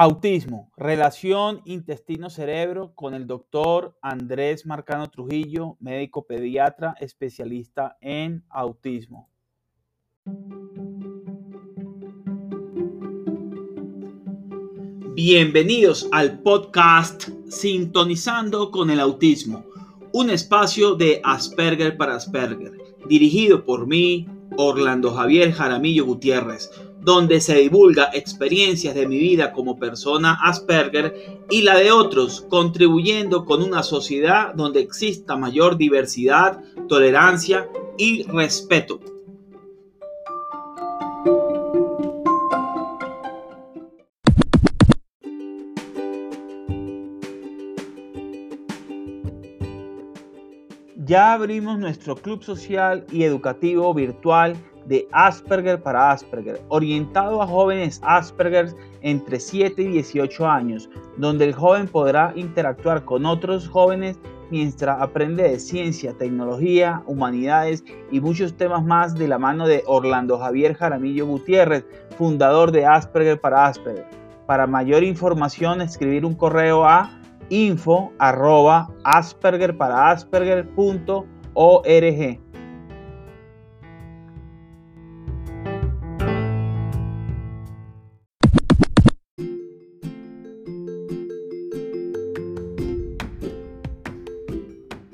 Autismo, relación intestino-cerebro con el doctor Andrés Marcano Trujillo, médico pediatra especialista en autismo. Bienvenidos al podcast Sintonizando con el Autismo, un espacio de Asperger para Asperger, dirigido por mí, Orlando Javier Jaramillo Gutiérrez, donde se divulga experiencias de mi vida como persona Asperger y la de otros, contribuyendo con una sociedad donde exista mayor diversidad, tolerancia y respeto. Ya abrimos nuestro club social y educativo virtual de Asperger para Asperger, orientado a jóvenes Asperger entre 7 y 18 años, donde el joven podrá interactuar con otros jóvenes mientras aprende de ciencia, tecnología, humanidades y muchos temas más de la mano de Orlando Javier Jaramillo Gutiérrez, fundador de Asperger para Asperger. Para mayor información, escribir un correo a info asperger para asperger.org.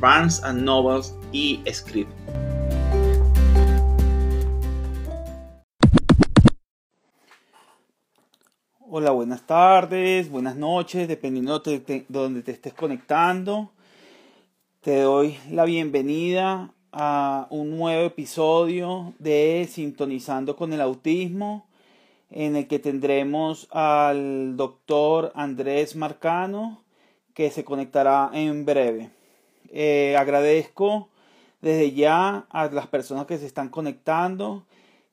Barnes Novels y Script. Hola, buenas tardes, buenas noches, dependiendo de donde te estés conectando. Te doy la bienvenida a un nuevo episodio de Sintonizando con el Autismo, en el que tendremos al doctor Andrés Marcano, que se conectará en breve. Eh, agradezco desde ya a las personas que se están conectando,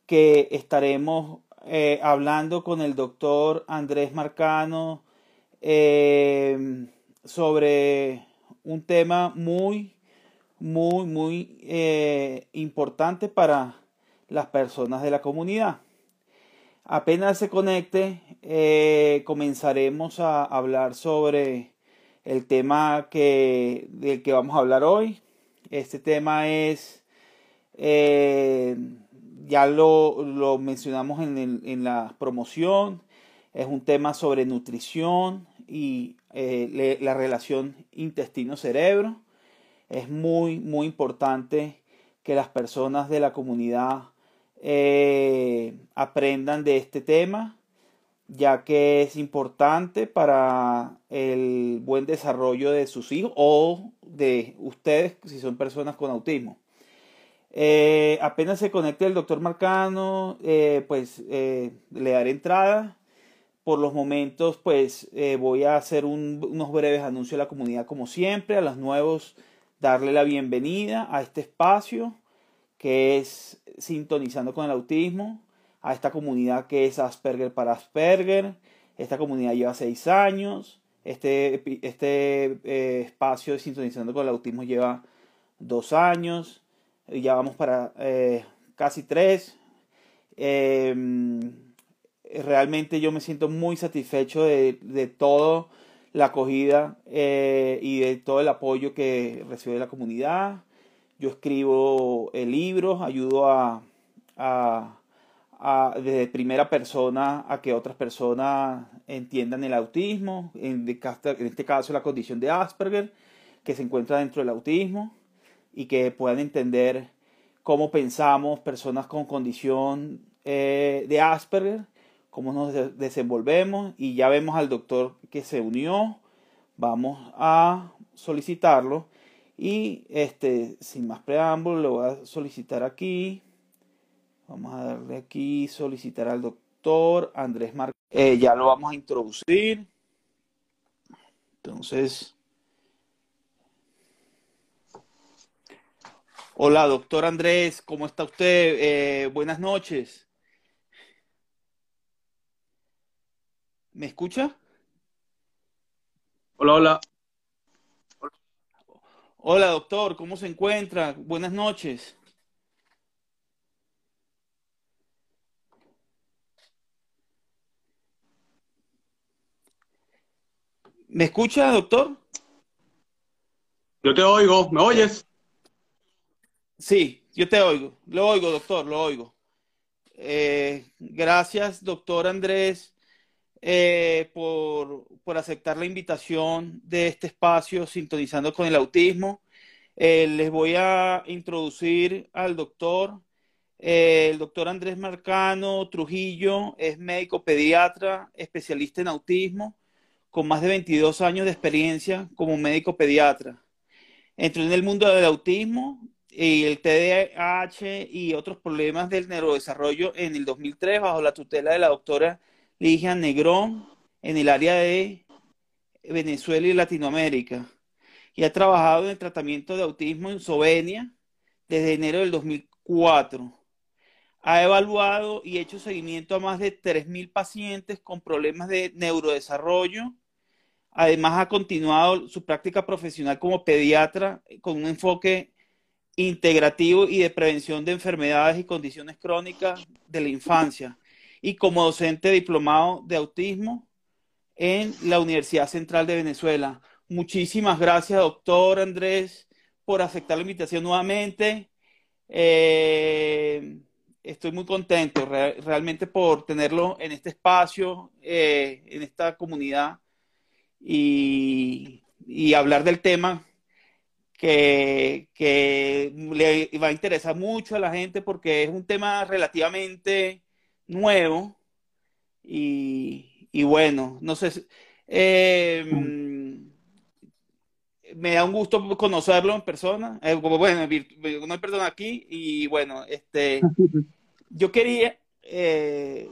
que estaremos eh, hablando con el doctor Andrés Marcano eh, sobre un tema muy, muy, muy importante para las personas de la comunidad. Apenas se conecte, comenzaremos a hablar sobre el tema que, del que vamos a hablar hoy. Este tema es, eh, ya lo, lo mencionamos en, en, la promoción, es un tema sobre nutrición y eh, la relación intestino-cerebro. Es muy, muy importante que las personas de la comunidad eh, aprendan de este tema ya que es importante para el buen desarrollo de sus hijos o de ustedes si son personas con autismo. Eh, apenas se conecte el doctor Marcano, eh, pues eh, le daré entrada. Por los momentos, pues voy a hacer unos breves anuncios a la comunidad como siempre, a los nuevos darle la bienvenida a este espacio que es Sintonizando con el Autismo a esta comunidad que es Asperger para Asperger. Esta comunidad lleva seis años. Este, este eh, espacio de Sintonizando con el Autismo lleva dos años. Ya vamos para eh, casi tres. Em, realmente yo me siento muy satisfecho de, de toda la acogida eh, y de todo el apoyo que recibe la comunidad. yo escribo libros, ayudo a, a, desde primera persona a que otras personas entiendan el autismo, en, este caso la condición de Asperger, que se encuentra dentro del autismo, y que puedan entender cómo pensamos personas con condición eh, de Asperger, cómo nos de desenvolvemos, y ya vemos al doctor que se unió, vamos a solicitarlo. Y este, sin más preámbulo, lo voy a solicitar aquí. Vamos a darle aquí, solicitar al doctor Andrés Mar eh, ya lo vamos a introducir. Entonces, hola, doctor Andrés, ¿cómo está usted? Eh, buenas noches. ¿Me escucha? Hola, hola. Hola, doctor, ¿cómo se encuentra? Buenas noches. ¿Me escucha, doctor? Yo te oigo, ¿me oyes? Sí, yo te oigo. Lo oigo, doctor, lo oigo. Eh, gracias, doctor Andrés, eh, por, por, aceptar la invitación de este espacio Sintonizando con el Autismo. Eh, les voy a introducir al doctor. Eh, el doctor Andrés Marcano Trujillo es médico pediatra, especialista en autismo, con más de 22 años de experiencia como médico pediatra. Entró en el mundo del autismo y el TDAH y otros problemas del neurodesarrollo en el 2003 bajo la tutela de la doctora Ligia Negrón en el área de Venezuela y Latinoamérica y ha trabajado en el tratamiento de autismo en Eslovenia desde enero del 2004. Ha evaluado y hecho seguimiento a más de 3.000 pacientes con problemas de neurodesarrollo. Además, ha continuado su práctica profesional como pediatra con un enfoque integrativo y de prevención de enfermedades y condiciones crónicas de la infancia y como docente diplomado de autismo en la Universidad Central de Venezuela. Muchísimas gracias, doctor Andrés, por aceptar la invitación nuevamente. Eh, estoy muy contento re realmente por tenerlo en este espacio, eh, en esta comunidad y, y hablar del tema que, que, le va a interesar mucho a la gente porque es un tema relativamente nuevo y, y bueno, no sé. Eh, me da un gusto conocerlo en persona. Eh, bueno, no hay persona aquí y bueno, este, yo quería eh,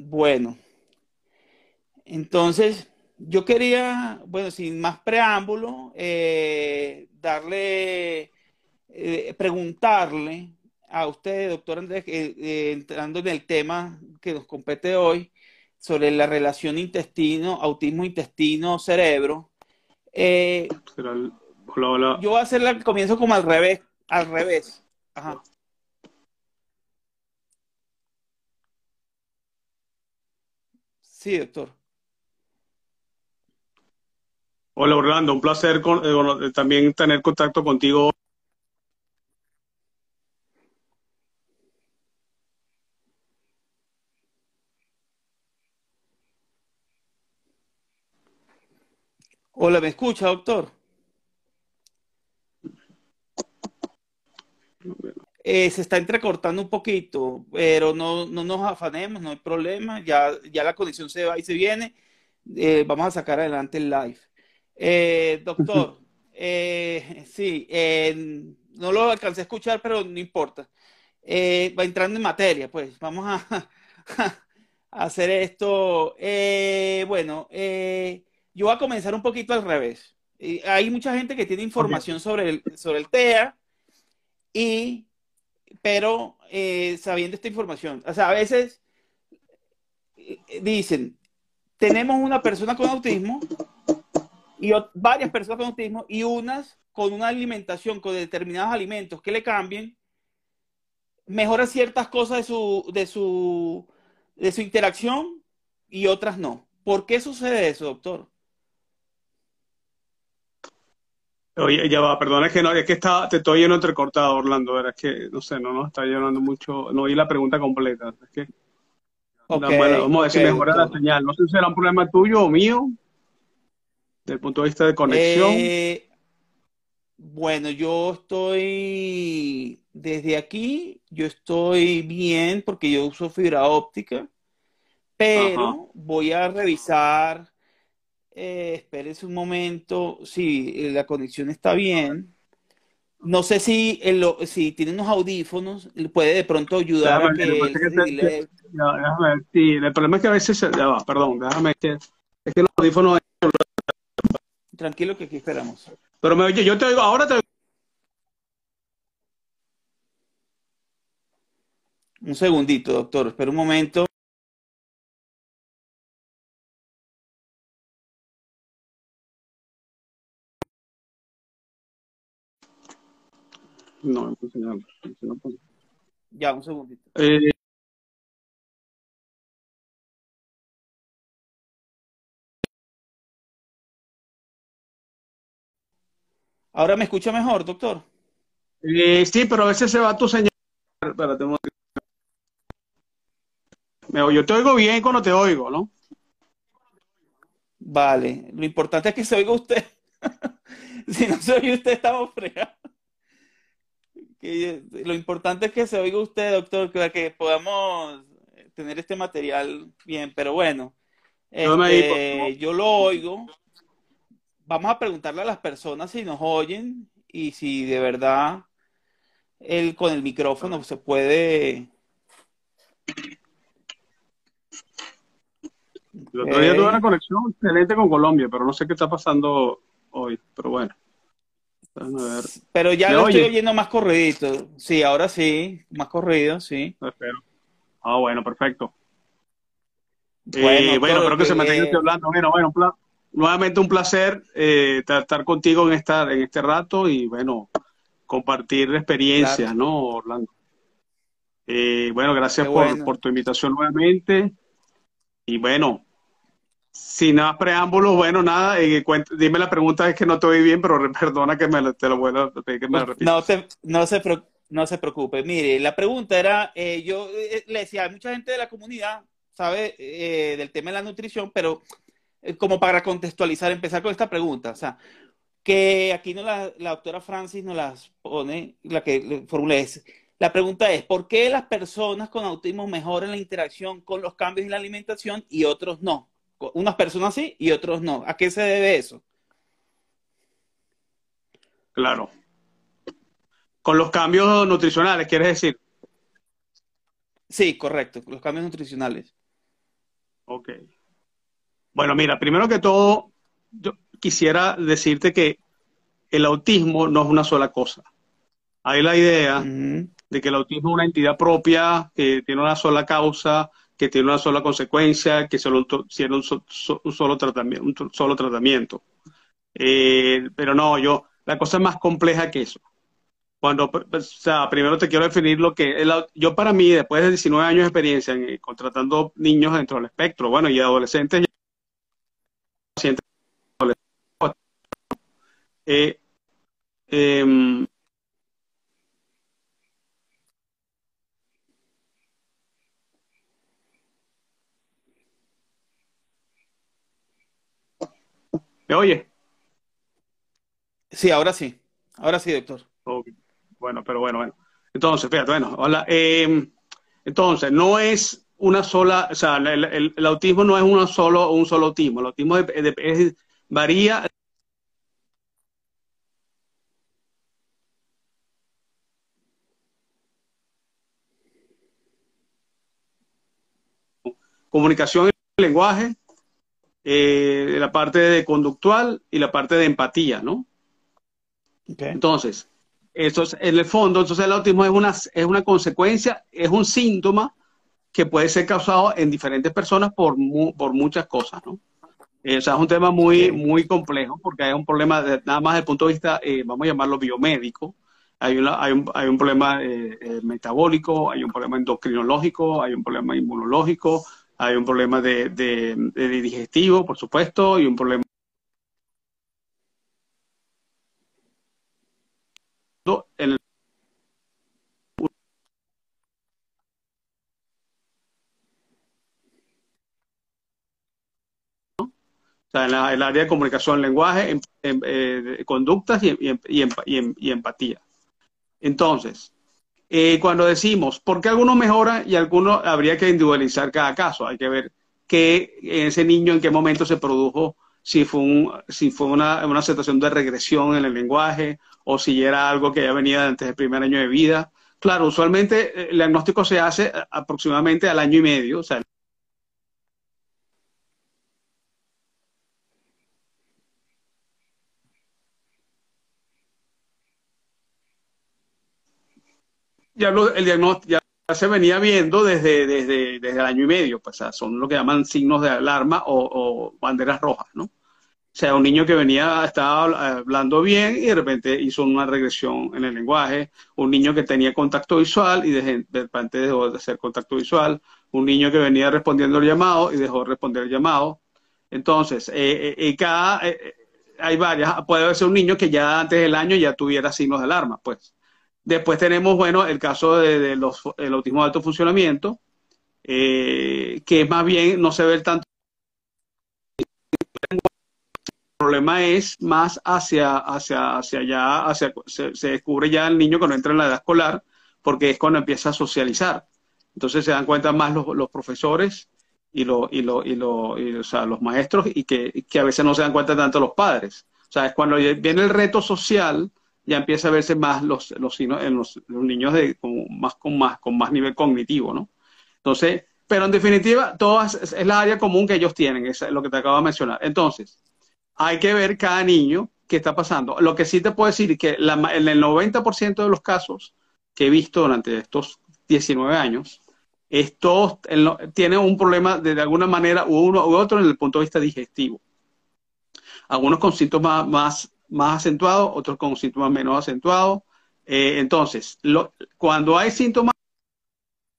bueno, entonces yo quería, bueno, sin más preámbulo, eh, darle, eh, preguntarle a usted, doctor Andrés, eh, entrando en el tema que nos compete hoy, sobre la relación intestino, autismo intestino-cerebro. Eh, hola, hola. Yo voy a hacer el comienzo como al revés, al revés. Ajá. Sí, doctor. Hola Orlando, un placer con, eh, también tener contacto contigo Hola, ¿me escucha, doctor? Eh, se está entrecortando un poquito, pero no, no, nos afanemos, no hay problema, ya, ya la conexión se va y se viene. Eh, vamos a sacar adelante el live. Eh, doctor, sí, no lo alcancé a escuchar, pero no importa. va entrando en materia, pues vamos a, a hacer esto. bueno, yo voy a comenzar un poquito al revés. hay mucha gente que tiene información sobre, el, sobre el TEA, y, pero eh, sabiendo esta información, o sea, a veces eh, dicen, tenemos una persona con autismo y varias personas con autismo y unas con una alimentación, con determinados alimentos que le cambien, mejora ciertas cosas de su, de su, de su interacción y otras no. ¿Por qué sucede eso, doctor? Oye, ya va, perdona, es que no, es que está, te estoy yendo entrecortado, Orlando, ¿verdad? Es que, no sé, no, no, está llenando mucho, no oí la pregunta completa. Es que, Ok, bueno, vamos a ver si ok, mejora la señal. No sé si será un problema tuyo o mío, desde el punto de vista de conexión. Eh, bueno, yo estoy desde aquí, yo estoy bien porque yo uso fibra óptica, Ajá. pero voy a revisar, eh, espérese un momento, si eh, la conexión está bien. No sé si, el- si tiene unos audífonos, puede de pronto ayudar a Déjame que te- déjame sí, el problema es que a veces, va, perdón, déjame que, es que los audífonos, Tranquilo que aquí esperamos. pero me oye, yo te oigo, ahora te oigo. Un segundito, doctor, espera un momento. No, no no. Ya, un segundito. Eh, Ahora me escucha mejor, doctor. eh, sí, pero a veces se va tu señal. Espérate, un momento. Me oigo- yo te oigo bien cuando te oigo, ¿no? Vale, lo importante es que se oiga usted. Si no se oye usted, estamos fregados. Que- Lo importante es que se oiga usted, doctor, para que podamos tener este material bien. Pero bueno, este, yo lo oigo. Vamos a preguntarle a las personas si nos oyen y si de verdad él con el micrófono se puede. El otro día tuve una conexión excelente con Colombia, pero no sé qué está pasando hoy. Pero bueno, déjame ver. Pero ya ¿Me lo estoy oye? oyendo más corridito. Sí, ahora sí, más corrido, sí. Espero. Ah, bueno, perfecto. Bueno, Eh, bueno, espero que se mantenga hablando. Bueno, bueno, un pla- nuevamente un placer eh, ta- estar contigo en esta, en este rato y bueno, compartir experiencias, Claro. ¿no, Orlando? Eh, bueno, gracias por tu invitación nuevamente. Y bueno, sin más preámbulos, bueno, nada, eh, dime la pregunta, es que no te oí bien, pero perdona que me, te lo vuelva a pedir que me la No, repitas. no se, no se, no se preocupe. Mire, la pregunta era, eh, yo eh, le decía, hay mucha gente de la comunidad sabe eh, del tema de la nutrición, pero eh, como para contextualizar, empezar con esta pregunta, o sea, que aquí no la, la doctora Francis nos las pone, la que le formula es, la pregunta es, ¿por qué las personas con autismo mejoran la interacción con los cambios en la alimentación y otros no? Unas personas sí y otros no. ¿A qué se debe eso? Claro. Con los cambios nutricionales, ¿quieres decir? Sí, correcto, los cambios nutricionales. Ok. Bueno, mira, primero que todo, yo quisiera decirte que el autismo no es una sola cosa. Hay la idea de que el autismo es una entidad propia, que tiene una sola causa, que tiene una sola consecuencia, que solo tiene un, so- so- un solo tratamiento, un solo tratamiento. Eh, pero no, yo, la cosa es más compleja que eso. Cuando, pues, o sea, primero te quiero definir lo que yo para mí, después de 19 años de experiencia en, eh, contratando niños dentro del espectro, bueno, y adolescentes, pacientes adolescentes, eh, ¿me oye? Sí, ahora sí. Ahora sí, doctor. Bueno, pero bueno, bueno. Entonces, fíjate, bueno, hola. Eh, entonces, no es una sola, o sea, el, el- el autismo no es uno solo, un solo autismo. El autismo es- varía comunicación y lenguaje, eh, la parte de conductual y la parte de empatía, ¿no? Entonces, eso es, en el fondo, entonces el autismo es una, es una consecuencia, es un síntoma que puede ser causado en diferentes personas por, mu- por muchas cosas, ¿no? Eh, o sea, es un tema muy, muy complejo porque hay un problema, de- nada más desde el punto de vista, eh, vamos a llamarlo biomédico, hay, una- hay, un, hay un problema eh, eh, metabólico, hay un problema endocrinológico, hay un problema inmunológico, hay un problema de, de- de digestivo, por supuesto, y un problema en el O sea, en, el área de comunicación, lenguaje, en, eh, conductas y, y, empatía. Entonces, eh, cuando decimos, ¿por qué algunos mejoran y algunos habría que individualizar cada caso? Hay que ver qué ese niño en qué momento se produjo, si fue, un, si fue una, una situación de regresión en el lenguaje o si era algo que ya venía antes del primer año de vida. Claro, usualmente eh, el diagnóstico se hace aproximadamente al año y medio, ya el diagnóstico ya se venía viendo desde, desde, el año y medio, pues, son lo que llaman signos de alarma o, banderas rojas, ¿no? O sea, un niño que venía, estaba hablando bien y de repente hizo una regresión en el lenguaje, un niño que tenía contacto visual y de, repente dejó de hacer contacto visual, un niño que venía respondiendo el llamado y dejó de responder el llamado. Entonces, eh, eh, cada, eh, hay varias, puede ser un niño que ya antes del año ya tuviera signos de alarma, pues. Después tenemos, bueno, el caso de, los, el autismo de alto funcionamiento, eh, que más bien no se ve tanto. El problema es más hacia, hacia, hacia allá, hacia, se, descubre ya el niño cuando entra en la edad escolar, porque es cuando empieza a socializar. Entonces se dan cuenta más los, los profesores y, lo, y, lo, y, lo, o sea, los maestros y que, que, a veces no se dan cuenta tanto los padres. O sea, es cuando viene el reto social ya empieza a verse más los, los, los, niños de, más, con, más, con más nivel cognitivo, ¿no? Entonces, pero en definitiva, todas es, la área común que ellos tienen, es lo que te acabo de mencionar. Entonces, hay que ver cada niño qué está pasando. Lo que sí te puedo decir es que en el 90% de los casos que he visto durante estos 19 años, estos tienen un problema de, alguna manera u uno u otro en el punto de vista digestivo. Algunos con síntomas más más acentuado, otros con síntomas menos acentuados. Eh, entonces, cuando hay síntomas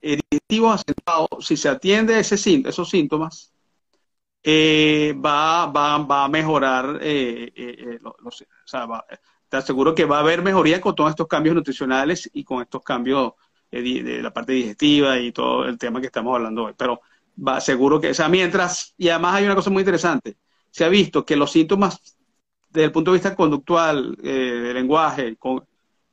digestivos acentuados, si se atiende ese, esos síntomas, eh, va, va, a mejorar, eh, te aseguro que va a haber mejoría con todos estos cambios nutricionales y con estos cambios de, la parte digestiva y todo el tema que estamos hablando hoy. Pero va seguro que, o sea, mientras, y además hay una cosa muy interesante, se ha visto que los síntomas desde el punto de vista conductual, eh, de lenguaje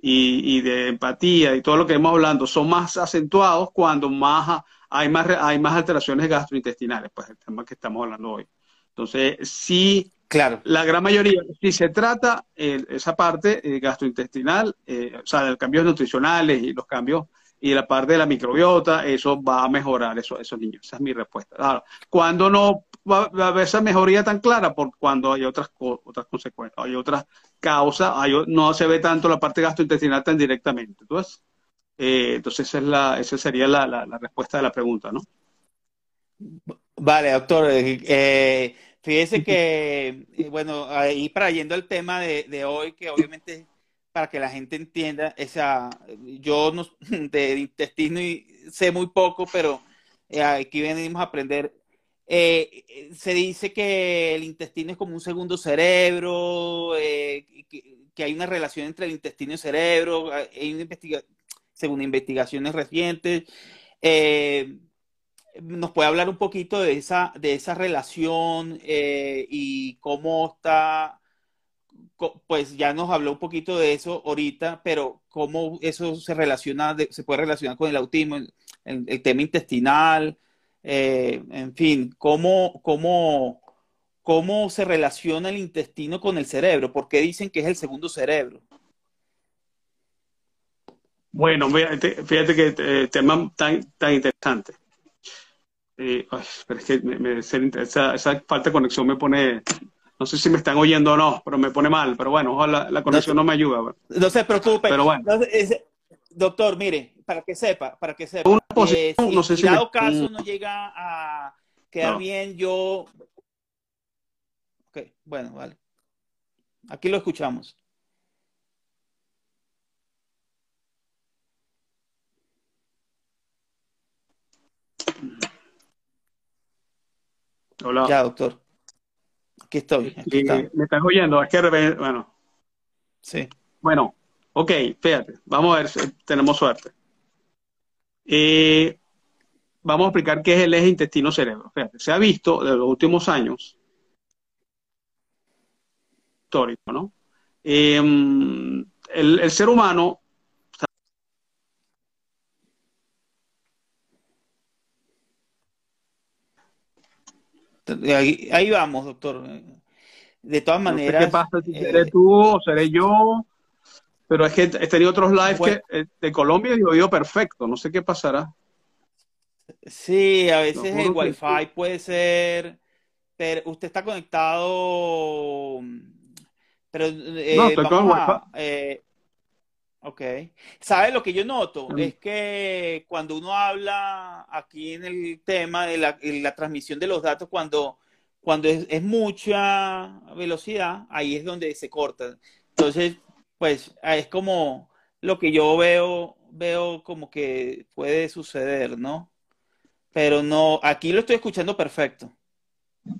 y, de empatía y todo lo que hemos hablando, son más acentuados cuando más hay más hay más alteraciones gastrointestinales, pues el tema que estamos hablando hoy. Entonces, sí, claro. la gran mayoría, si se trata eh, esa parte eh, gastrointestinal, o sea, de cambios nutricionales y los cambios y la parte de la microbiota, eso va a mejorar eso, esos niños. Esa es mi respuesta. cuando no va, a haber esa mejoría tan clara por cuando hay otras otras consecuencias, hay otras causas, no se ve tanto la parte gastrointestinal tan directamente. Entonces, eh, entonces esa, es la, esa sería la, la, respuesta de la pregunta, ¿no? Vale, doctor. Eh, eh fíjese que, eh, bueno, ahí para yendo al tema de, de hoy, que obviamente para que la gente entienda, esa, yo no, de intestino y sé muy poco, pero aquí venimos a aprender eh, eh, se dice que el intestino es como un segundo cerebro, eh, que, hay una relación entre el intestino y el cerebro, hay una según investigaciones recientes. ¿Nos puede hablar un poquito de esa, de esa relación y cómo está, pues ya nos habló un poquito de eso ahorita, pero cómo eso se relaciona, se puede relacionar con el autismo, el tema intestinal? Eh, en fin, cómo, cómo, cómo se relaciona el intestino con el cerebro, por qué dicen que es el segundo cerebro. Bueno, fíjate que eh, tema tan, tan interesante. Eh, pero es que esa, falta de conexión me pone, no sé si me están oyendo o no, pero me pone mal. Pero bueno, ojalá la conexión no, me ayuda. No se preocupe. Pero bueno. doctor, mire, para que sepa, para que sepa. Eh, si no sé si dado caso no llega a quedar bien, yo. Ok, bueno, vale. Aquí lo escuchamos. Hola. Ya, doctor. Aquí estoy. ¿Me estás oyendo? Es que, bueno. Sí. Bueno, Ok, fíjate, vamos a ver si tenemos suerte. Eh, vamos a explicar qué es el eje intestino-cerebro. Fíjate, se ha visto de los últimos años histórico, ¿no? Eh, el, el ser humano Ahí, ahí vamos, doctor. De todas No sé maneras, qué pasa, si eh, seré tú o seré yo, pero es que he tenido otros lives bueno, que, eh, de Colombia y lo oído perfecto, no sé qué pasará. sí, a veces el que sí. Wi-Fi puede ser, pero usted está conectado, pero No, eh, estoy con Wi-Fi. a, eh, ok. ¿Sabe lo que yo noto? Es que cuando uno habla aquí en el tema de la, transmisión de los datos, cuando, cuando es, es mucha velocidad, ahí es donde se corta. Entonces, pues ah, es como lo que yo veo, veo como que puede suceder, ¿no? Pero no, aquí lo estoy escuchando perfecto.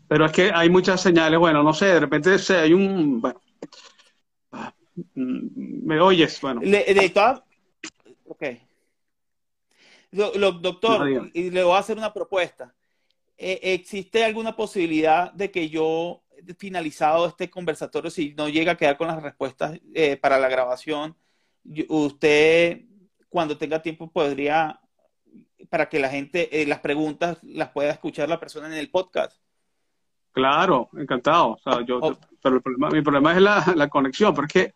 Pero es que hay muchas señales, bueno, no sé, de repente se- hay un, bueno, ¿me oyes? Bueno, Le- de todas, ok. Lo- lo- no doctor, y le voy a hacer una propuesta. Eh, ¿existe alguna posibilidad de que yo, finalizado este conversatorio, si no llega a quedar con las respuestas eh, para la grabación, yo- usted, cuando tenga tiempo, podría, para que la gente, eh, las preguntas las pueda escuchar la persona en el podcast? Claro, encantado. O sea, yo, pero el problema, mi problema es la, la conexión, porque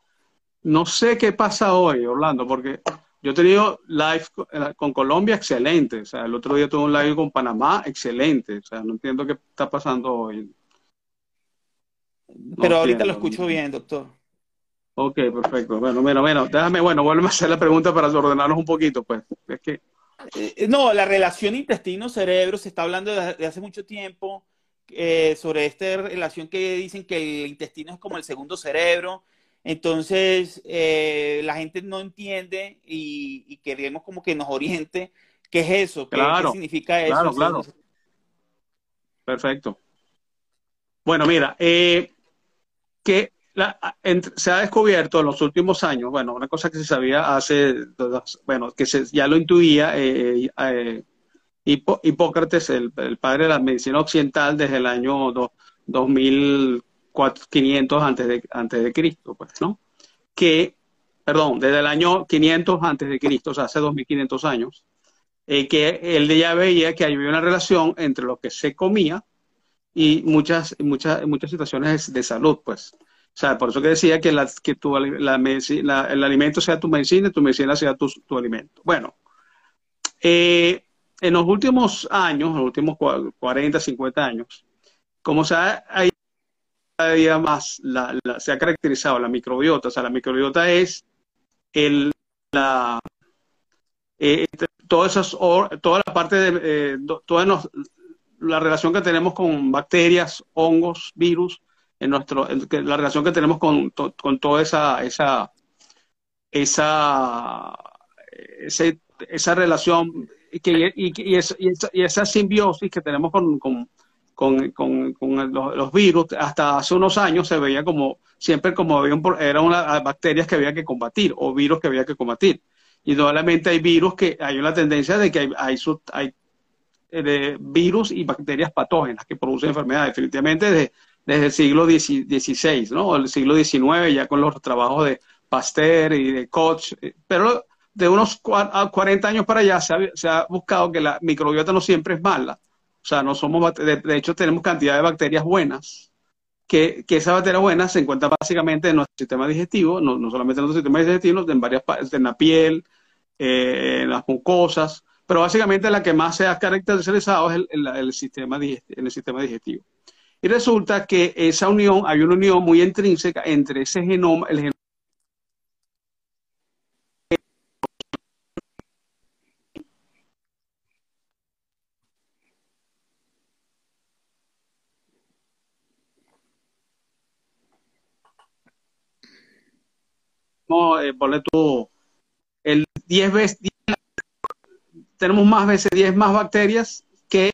no sé qué pasa hoy, Orlando, porque yo he tenido live con, eh, con Colombia excelente, o sea, el otro día tuve un live con Panamá excelente, o sea, no entiendo qué está pasando hoy, no pero ahorita lo escucho bien, doctor. Ok, perfecto. Bueno, bueno, bueno, déjame, bueno, vuelve a hacer la pregunta para ordenarnos un poquito, pues. Es que, Eh, No, la relación intestino-cerebro se está hablando de, de hace mucho tiempo eh, sobre esta relación que dicen que el intestino es como el segundo cerebro. Entonces, eh, la gente no entiende y, y queremos como que nos oriente qué es eso, qué, significa eso. claro, claro, perfecto. Bueno, mira, eh, que la- en- se ha descubierto en los últimos años, bueno, una cosa que se sabía hace, bueno, que se, ya lo intuía eh, eh, Hipócrates, el, el padre de la medicina occidental, desde el año do- 2500 antes de, antes de Cristo, pues, ¿no? Que, perdón, desde el año 500 antes de Cristo, o sea, hace 2500 años, eh, que él ya veía que había una relación entre lo que se comía y muchas, muchas, muchas situaciones de salud, pues. O sea, por eso que decía que, la, que tu, el alimento sea tu medicina y tu medicina sea tu, tu alimento. Bueno, eh, en los últimos años, los últimos cua- 40, 50 años, como se ha, cada día más, la- se ha caracterizado la microbiota, o sea, la microbiota es el, la, eh, todas esas, toda la parte de, eh, toda la relación que tenemos con bacterias, hongos, virus, en nuestro, la relación que tenemos con, con toda esa, esa, esa, esa relación que, y, esa, y esa- simbiosis que tenemos con, con, con- con los, virus, hasta hace unos años se veía como, siempre como había un pro- eran unas bacterias que había que combatir o virus que había que combatir. Y nuevamente hay virus que hay una tendencia de que hay, hay, hay de virus y bacterias patógenas que producen enfermedades, definitivamente desde, desde el siglo XVI, ¿no? El siglo XIX, ya con los trabajos de Pasteur y de Koch, eh, pero de unos cua- a 40 años para allá se ha, se ha buscado que la microbiota no siempre es mala, o sea, no somos, de, de hecho tenemos cantidad de bacterias buenas, que, que esas bacterias buenas se encuentran básicamente en nuestro sistema digestivo, no, no solamente en nuestro sistema digestivo, sino en varias partes, en la piel, eh, en las mucosas, pero básicamente la que más se ha caracterizado es el, el- sistema digestivo, el sistema digestivo. Y resulta que esa unión, hay una unión muy intrínseca entre ese genoma, el genoma eh, ponle tú, el 10 veces, tenemos más veces 10 más bacterias que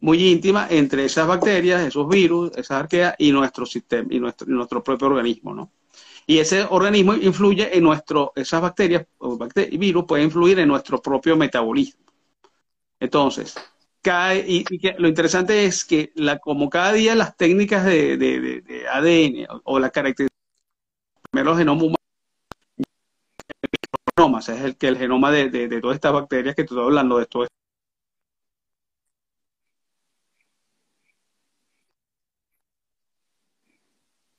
muy íntima entre esas bacterias, esos virus, esas arqueas y nuestro sistema y nuestro, nuestro propio organismo, ¿no? Y ese organismo influye en nuestro, esas bacterias o y virus pueden influir en nuestro propio metabolismo. Entonces, cae, y, lo interesante es que la, como cada día las técnicas de, de, ADN o, la característica primero genoma humano, es el que el genoma de, todas estas bacterias que estoy hablando de esto.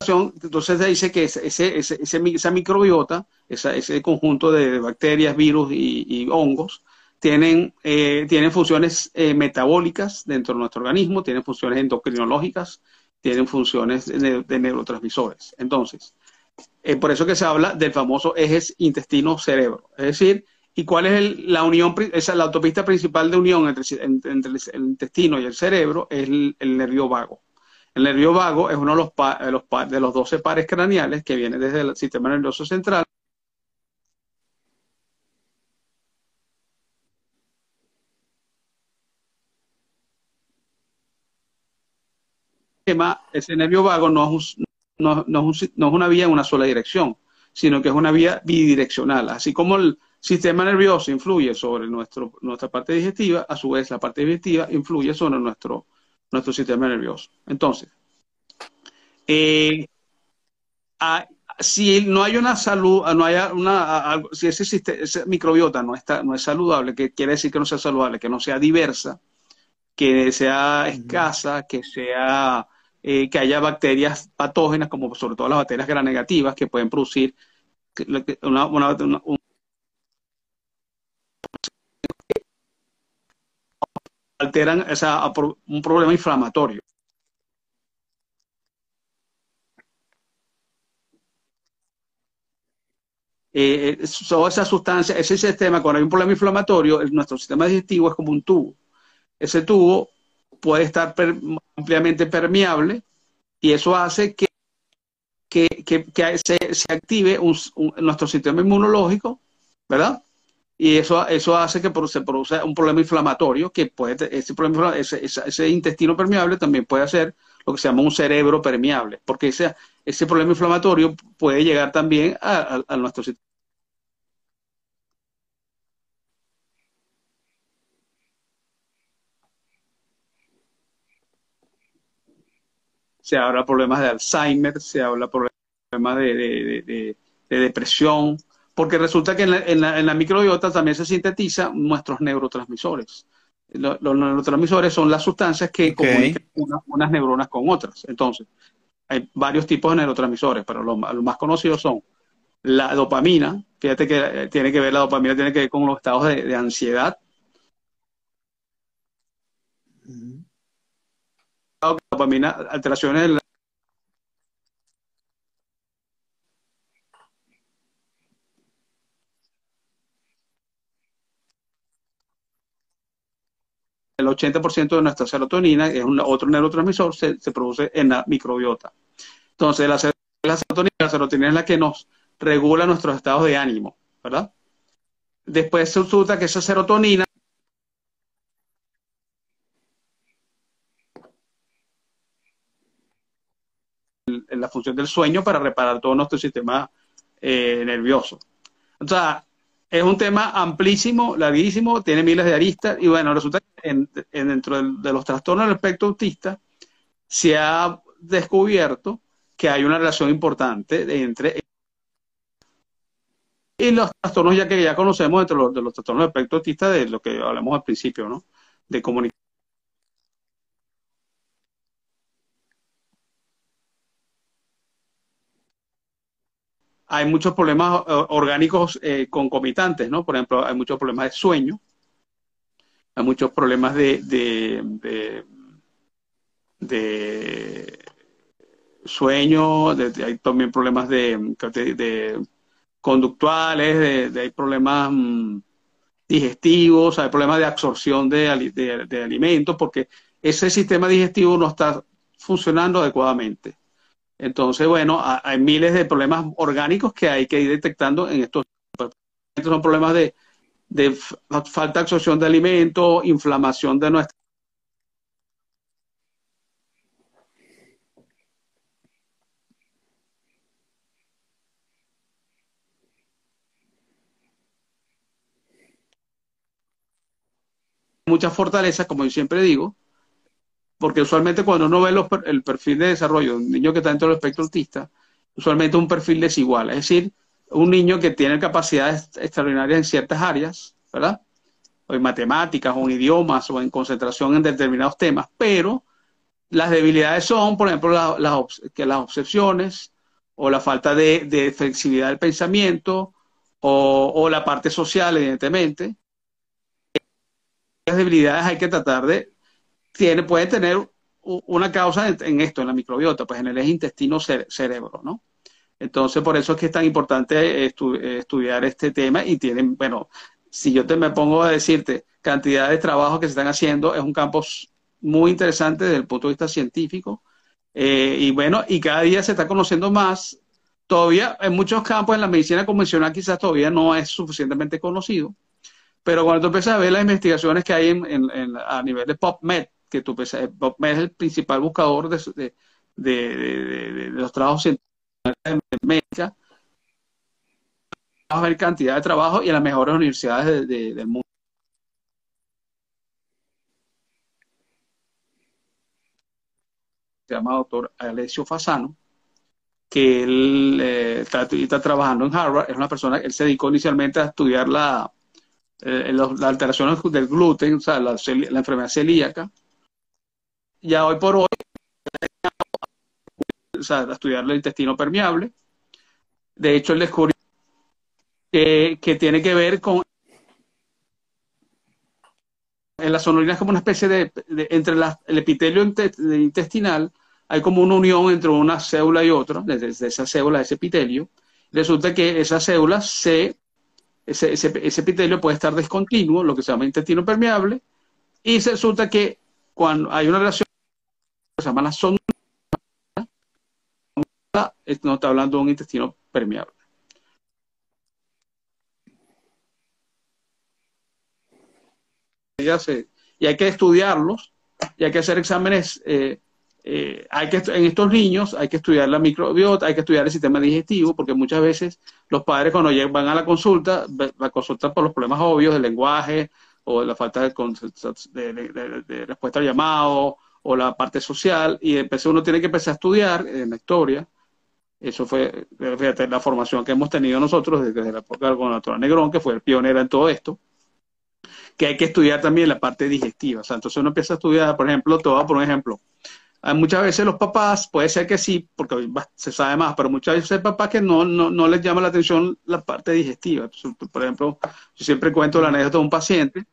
Entonces se dice que ese, esa microbiota, ese conjunto de bacterias, virus y, hongos, tienen, eh, tienen funciones eh, metabólicas dentro de nuestro organismo, tienen funciones endocrinológicas, tienen funciones de, neurotransmisores. Entonces, eh, por eso que se habla del famoso eje intestino-cerebro. Es decir, ¿y cuál es la unión, esa, la autopista principal de unión entre, el intestino y el cerebro? Es el nervio vago. El nervio vago es uno de los, de los, 12 pares craneales que viene desde el sistema nervioso central. Ese nervio vago no es, no, no es una vía en una sola dirección, sino que es una vía bidireccional. Así como el sistema nervioso influye sobre nuestro, nuestra parte digestiva, a su vez la parte digestiva influye sobre nuestro nuestro sistema nervioso. Entonces, eh, si no hay una salud, no hay una, si ese, ese microbiota no, está, no es saludable, que quiere decir que no sea saludable, que no sea diversa, que sea escasa, que sea eh, que haya bacterias patógenas, como sobre todo las bacterias negativas, que pueden producir una, alteran un problema inflamatorio. Eh, eh esa sustancia, ese sistema, cuando hay un problema inflamatorio, nuestro sistema digestivo es como un tubo. Ese tubo puede estar ampliamente permeable y eso hace que, que, se, active nuestro sistema inmunológico, ¿verdad? y eso, eso hace que se produzca un problema inflamatorio que puede, ese, problema, ese, ese, intestino permeable también puede hacer lo que se llama un cerebro permeable, porque ese, ese problema inflamatorio puede llegar también a, nuestro sistema. Se habla problemas de Alzheimer, se habla problemas de, de, de depresión, porque resulta que en la, microbiota también se sintetizan nuestros neurotransmisores. Los, neurotransmisores son las sustancias que comunican unas neuronas con otras. Entonces, hay varios tipos de neurotransmisores, pero los, más conocidos son la dopamina, fíjate que eh, tiene que ver, la dopamina tiene que ver con los estados de, ansiedad. La alteraciones de el 80% de nuestra serotonina, que es otro neurotransmisor, se, produce en la microbiota. Entonces, la, serotonina, la serotonina es la que nos regula nuestros estados de ánimo, ¿verdad? Después se resulta que esa serotonina en la función del sueño para reparar todo nuestro sistema eh, nervioso. O sea, es un tema amplísimo, larguísimo, tiene miles de aristas y bueno, resulta que en, dentro de, los trastornos del espectro autista se ha descubierto que hay una relación importante entre y los trastornos ya que ya conocemos entre de los trastornos del espectro autista de lo que hablamos al principio, ¿no? De comunicación hay muchos problemas eh, orgánicos eh, concomitantes, ¿no? Por ejemplo, hay muchos problemas de sueño, hay muchos problemas de, de, sueño, hay también problemas de, conductuales, hay problemas mm, digestivos, hay problemas de absorción de, de alimentos, porque ese sistema digestivo no está funcionando adecuadamente. Entonces, bueno, hay miles de problemas orgánicos que hay que ir detectando en estos. Son problemas de, falta de absorción de alimentos, inflamación de nuestra. Mucha fortaleza, como yo siempre digo, porque usualmente cuando uno ve los, el perfil de desarrollo de un niño que está dentro del espectro autista, usualmente un perfil desigual, es decir, un niño que tiene capacidades extraordinarias en ciertas áreas, ¿verdad? O en matemáticas, o en idiomas, o en concentración en determinados temas, pero las debilidades son, por ejemplo, que las obsesiones, o la falta de, flexibilidad del pensamiento, o, la parte social, evidentemente. Las debilidades hay que tratar de, tiene, pueden tener una causa en, esto, en la microbiota, pues en el eje intestino-cerebro, ¿no? Entonces, por eso es que es tan importante estudiar este tema y tienen, bueno, si yo te me pongo a decirte cantidad de trabajos que se están haciendo, es un campo muy interesante desde el punto de vista científico. Eh, y bueno, y cada día se está conociendo más. Todavía en muchos campos en la medicina convencional quizás todavía no es suficientemente conocido, pero cuando tú empiezas a ver las investigaciones que hay en, a nivel de PubMed, que tú PubMed es el principal buscador de, de los trabajos científicos médica, a ver cantidad de trabajo y en las mejores universidades del mundo. Se llama doctor Alessio Fasano, que él eh, está, trabajando en Harvard, es una persona, él se dedicó inicialmente a estudiar la, eh, las alteraciones del gluten, o sea, la enfermedad celíaca. Ya hoy por hoy o sea, a estudiar el intestino permeable. De hecho, él descubrió que, que tiene que ver con en las sonorinas como una especie de, entre el epitelio intestinal hay como una unión entre una célula y otra, desde, esa célula, ese epitelio. Resulta que esas células se, ese, ese, epitelio puede estar descontinuo, lo que se llama intestino permeable, y resulta que cuando hay una relación la sonorinas, no está hablando de un intestino permeable. Y hay que estudiarlos, y hay que hacer exámenes. Eh, eh, hay que, en estos niños hay que estudiar la microbiota, hay que estudiar el sistema digestivo, porque muchas veces los padres cuando van a la consulta, la consulta por los problemas obvios del lenguaje o la falta de, respuesta al llamado o la parte social, y empecé, uno tiene que empezar a estudiar en la historia eso fue, la formación que hemos tenido nosotros desde la época del gobernador Negrón, que fue el pionero en todo esto, que hay que estudiar también la parte digestiva. O sea, entonces uno empieza a estudiar, por ejemplo, todo por ejemplo. muchas veces los papás, puede ser que sí, porque se sabe más, pero muchas veces hay papás que no, no, no les llama la atención la parte digestiva. Por ejemplo, yo siempre cuento la anécdota de un paciente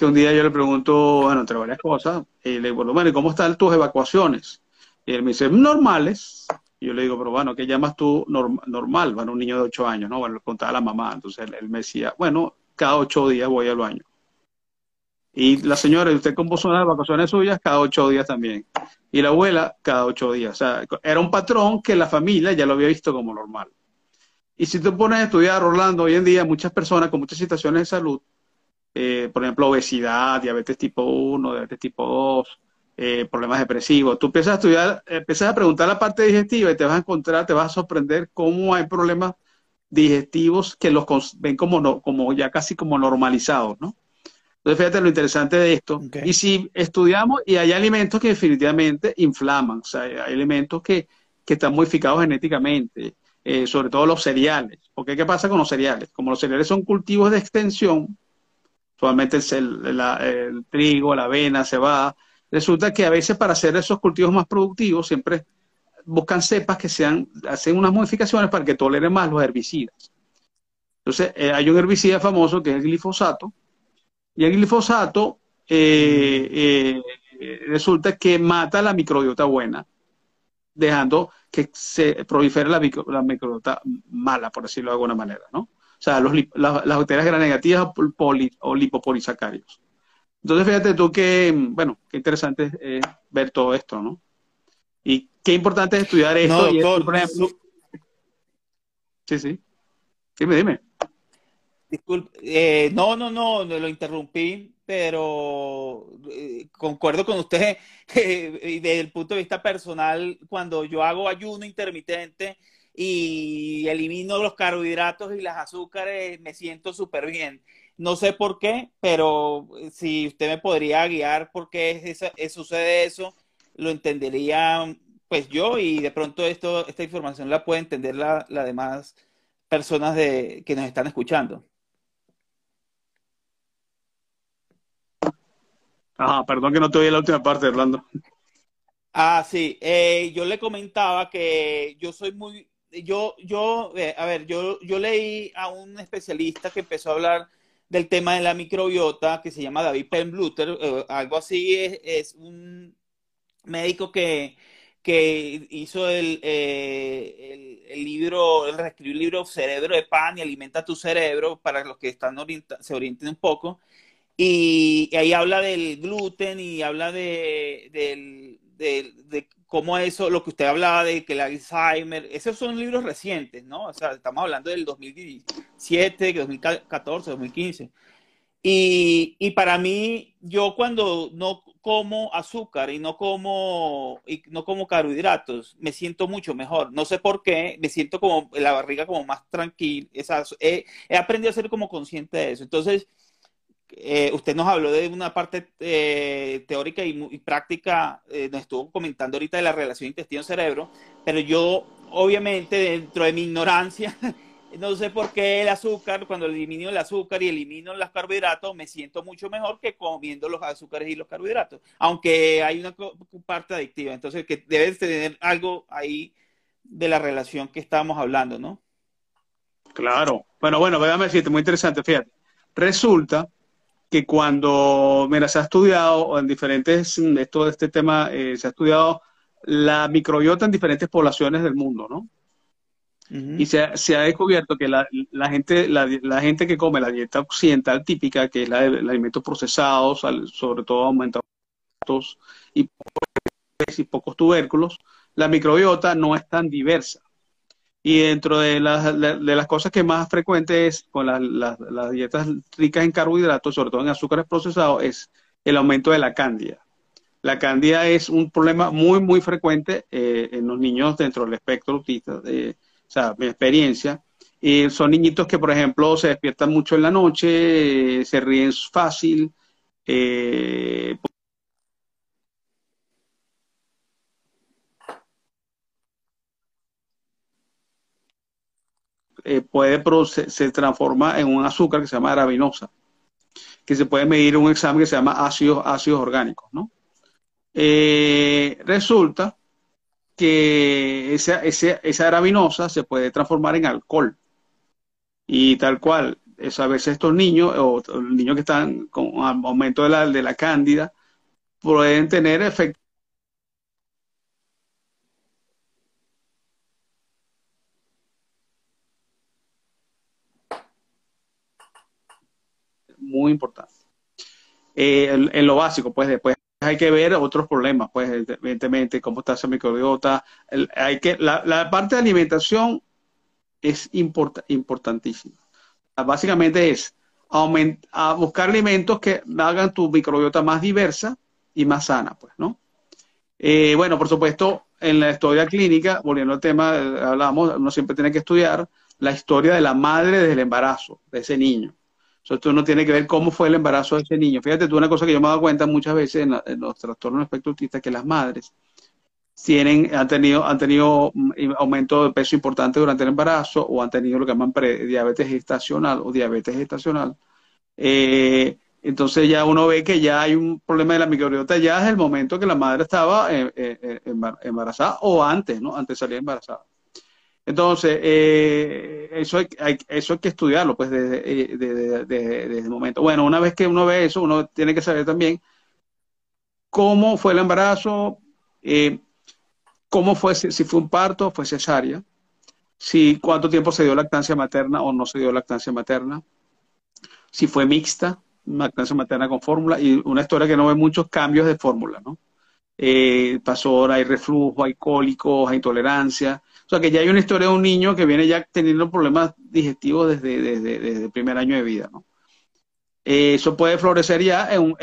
que un día yo le pregunto, bueno, entre varias cosas, y le digo, bueno, ¿y cómo están tus evacuaciones? Y él me dice, normales. Yo le digo, pero bueno, ¿qué llamas tú normal? Bueno, un niño de ocho años, ¿no? Bueno, le contaba a la mamá. Entonces él, me decía, bueno, cada ocho días voy al baño. Y la señora, ¿y usted cómo son las vacaciones suyas? Cada ocho días también. Y la abuela, cada ocho días. O sea, era un patrón que la familia ya lo había visto como normal. Y si tú pones a estudiar, Orlando, hoy en día muchas personas con muchas situaciones de salud, eh, por ejemplo, obesidad, diabetes tipo 1, diabetes tipo 2, eh, problemas depresivos. Tú empiezas a estudiar, empiezas a preguntar la parte digestiva y te vas a encontrar, te vas a sorprender cómo hay problemas digestivos que los ven como, no, como ya casi como normalizados, ¿no? Entonces, fíjate lo interesante de esto. Y si estudiamos, y hay alimentos que definitivamente inflaman, o sea, hay alimentos que, que están modificados genéticamente, eh, sobre todo los cereales. Porque ¿qué pasa con los cereales? Como los cereales son cultivos de extensión, solamente el, el trigo, la avena, cebada, Resulta que a veces para hacer esos cultivos más productivos siempre buscan cepas que sean, hacen unas modificaciones para que toleren más los herbicidas. Entonces, eh, hay un herbicida famoso que es el glifosato, y el glifosato eh, eh, resulta que mata la microbiota buena, dejando que se prolifere la, microbiota mala, por decirlo de alguna manera, ¿no? O sea, las, bacterias gram negativas o lipopolisacarios. Entonces, fíjate tú que, bueno, qué interesante es ver todo esto, ¿no? Y qué importante es estudiar esto. No, por ejemplo. Sí, sí. Dime, dime. Disculpe, eh, no, no, no, lo interrumpí, pero eh, concuerdo con usted eh, desde el punto de vista personal, cuando yo hago ayuno intermitente y elimino los carbohidratos y las azúcares, me siento súper bien No sé por qué, pero si usted me podría guiar por qué sucede eso, lo entendería pues yo y de pronto esto, esta información la puede entender las la demás personas de, que nos están escuchando. Ah, perdón que no te oí la última parte, Orlando. Ah, sí. Eh, yo le comentaba que yo soy muy, yo, yo, eh, a ver, yo, yo leí a un especialista que empezó a hablar del tema de la microbiota, que se llama David Penbluter, eh, algo así, es, un médico que, que hizo el, el, libro, el reescribió el libro Cerebro de Pan y Alimenta tu Cerebro, para los que están se orienten un poco. Y, ahí habla del gluten y habla de, cómo eso, lo que usted hablaba de que el Alzheimer, esos son libros recientes, ¿no? O sea, estamos hablando del 2017, 2014, 2015. Y, y para mí, yo cuando no como azúcar y no como, y no como carbohidratos, me siento mucho mejor. No sé por qué, me siento como la barriga como más tranquila. he, he aprendido a ser como consciente de eso. Entonces, eh, usted nos habló de una parte eh, teórica y, práctica, eh, nos estuvo comentando ahorita de la relación intestino-cerebro, pero yo, obviamente, dentro de mi ignorancia, no sé por qué el azúcar, cuando elimino el azúcar y elimino los carbohidratos, me siento mucho mejor que comiendo los azúcares y los carbohidratos, aunque hay una parte adictiva. Entonces, que debes tener algo ahí de la relación que estábamos hablando, ¿no? Claro. Bueno, bueno, véame decirte, muy interesante, fíjate. Resulta que cuando, mira, se ha estudiado en diferentes, esto, este tema, eh, se ha estudiado la microbiota en diferentes poblaciones del mundo, ¿no? Y se ha, se ha, descubierto que la, la gente, la, la, gente que come la dieta occidental típica, que es la de, alimentos procesados, sobre todo aumentados y, y pocos tubérculos, la microbiota no es tan diversa. Y dentro de las, de las cosas que más frecuente es con las, dietas ricas en carbohidratos, sobre todo en azúcares procesados, es el aumento de la cándida. La cándida es un problema muy, muy frecuente eh, en los niños dentro del espectro autista, o sea, mi experiencia. y son niñitos que, por ejemplo, se despiertan mucho en la noche, se ríen fácil, eh, puede se transforma en un azúcar que se llama arabinosa, que se puede medir en un examen que se llama ácidos, ácidos orgánicos, ¿no? Eh, resulta que esa, esa, arabinosa se puede transformar en alcohol. Y tal cual, a veces estos niños, o niños que están con aumento de la, de la cándida, pueden tener efectos importante. Eh, en, lo básico, pues después hay que ver otros problemas, pues evidentemente, cómo está esa microbiota. hay que, la, parte de alimentación es importantísima. Básicamente es a buscar alimentos que hagan tu microbiota más diversa y más sana, pues, ¿no? Eh, bueno, por supuesto, en la historia clínica, volviendo al tema, eh, hablamos, uno siempre tiene que estudiar la historia de la madre desde el embarazo de ese niño. Esto no tiene que ver cómo fue el embarazo de ese niño. Fíjate tú, una cosa que yo me he dado cuenta muchas veces en, los trastornos espectro que las madres tienen, han tenido, han tenido aumento de peso importante durante el embarazo o han tenido lo que llaman diabetes gestacional o diabetes gestacional. Eh, entonces ya uno ve que ya hay un problema de la microbiota ya desde el momento que la madre estaba eh, eh, embarazada o antes, ¿no? Antes de salir embarazada. Entonces, eh, eso, hay, eso hay que estudiarlo, pues, desde, desde, el momento. Bueno, una vez que uno ve eso, uno tiene que saber también cómo fue el embarazo, eh, cómo fue, si fue un parto, fue cesárea, si cuánto tiempo se dio lactancia materna o no se dio lactancia materna, si fue mixta, lactancia materna con fórmula, y una historia que no ve muchos cambios de fórmula, ¿no? Eh, pasó, hay reflujo, hay cólicos, hay intolerancia, o sea que ya hay una historia de un niño que viene ya teniendo problemas digestivos desde, desde, el primer año de vida, ¿no? Eh, eso puede florecer ya en,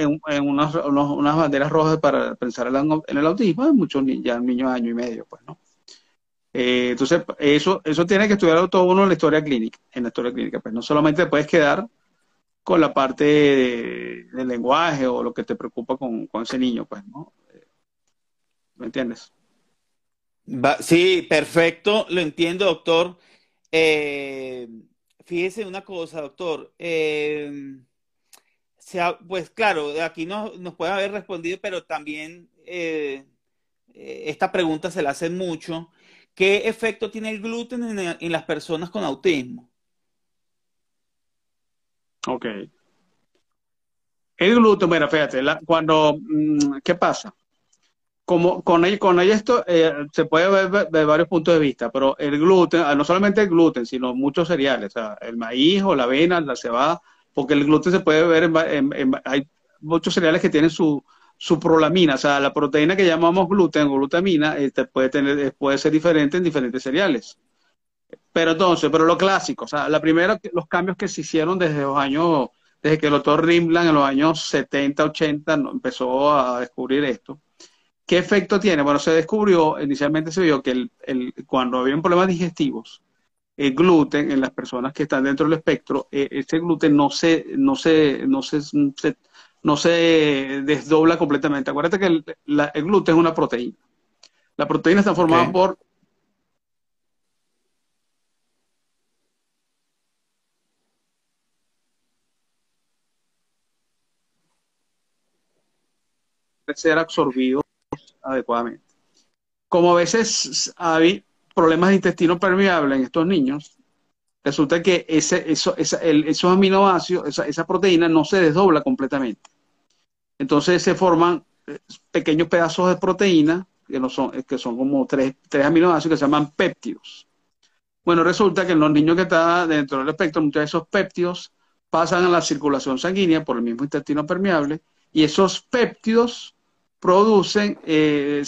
unas, banderas rojas para pensar en, el autismo de muchos ya niños año y medio, pues, ¿no? Eh, entonces, eso, eso tiene que estudiarlo todo uno en la historia clínica, en la historia clínica, pues no solamente puedes quedar con la parte del lenguaje o lo que te preocupa con, ese niño, pues, ¿no? ¿Me entiendes? Sí, perfecto, lo entiendo, doctor. Eh, fíjese una cosa, doctor. Eh, pues claro, aquí no, nos puede haber respondido, pero también eh, esta pregunta se la hacen mucho. ¿Qué efecto tiene el gluten en, las personas con autismo? Ok. El gluten, mira, fíjate, cuando, mm, ¿qué pasa? Como con ella, con esto eh, se puede ver de varios puntos de vista, pero el gluten, ah, no solamente el gluten, sino muchos cereales, o sea, el maíz o la avena, la cebada, porque el gluten se puede ver en, hay muchos cereales que tienen su, su prolamina, o sea, la proteína que llamamos gluten o glutamina, este, puede, tener, puede ser diferente en diferentes cereales. Pero entonces, pero lo clásico, o sea, la primera, los cambios que se hicieron desde los años, desde que el doctor Rimland en los años 70, 80 empezó a descubrir esto. ¿Qué efecto tiene? Bueno, se descubrió, inicialmente se vio que el, el, cuando había problemas digestivos, el gluten en las personas que están dentro del espectro, eh, ese gluten no se, no se, no se, no se desdobla completamente. Acuérdate que el, gluten es una proteína. La proteína está formada por ser absorbido adecuadamente. Como a veces hay problemas de intestino permeable en estos niños, resulta que eso, esos aminoácidos, esa, esa proteína no se desdobla completamente. Entonces se forman eh, pequeños pedazos de proteína, que, no son, que son como tres, tres aminoácidos que se llaman péptidos. Bueno, resulta que en los niños que están dentro del espectro, muchos de esos péptidos pasan a la circulación sanguínea por el mismo intestino permeable y esos péptidos producen, eh,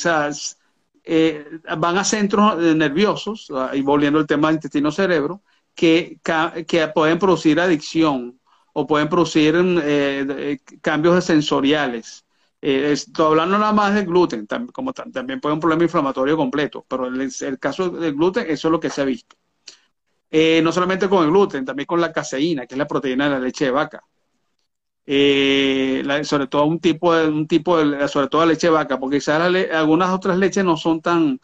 eh, van a centros nerviosos, y volviendo al tema del intestino-cerebro, que, que pueden producir adicción, o pueden producir eh, cambios sensoriales. Eh, estoy hablando nada más del gluten, como también puede un problema inflamatorio completo, pero en el, caso del gluten, eso es lo que se ha visto. Eh, no solamente con el gluten, también con la caseína, que es la proteína de la leche de vaca. Sobre todo un tipo de, un tipo de, sobre todo la leche de vaca, porque quizás algunas otras leches no son tan,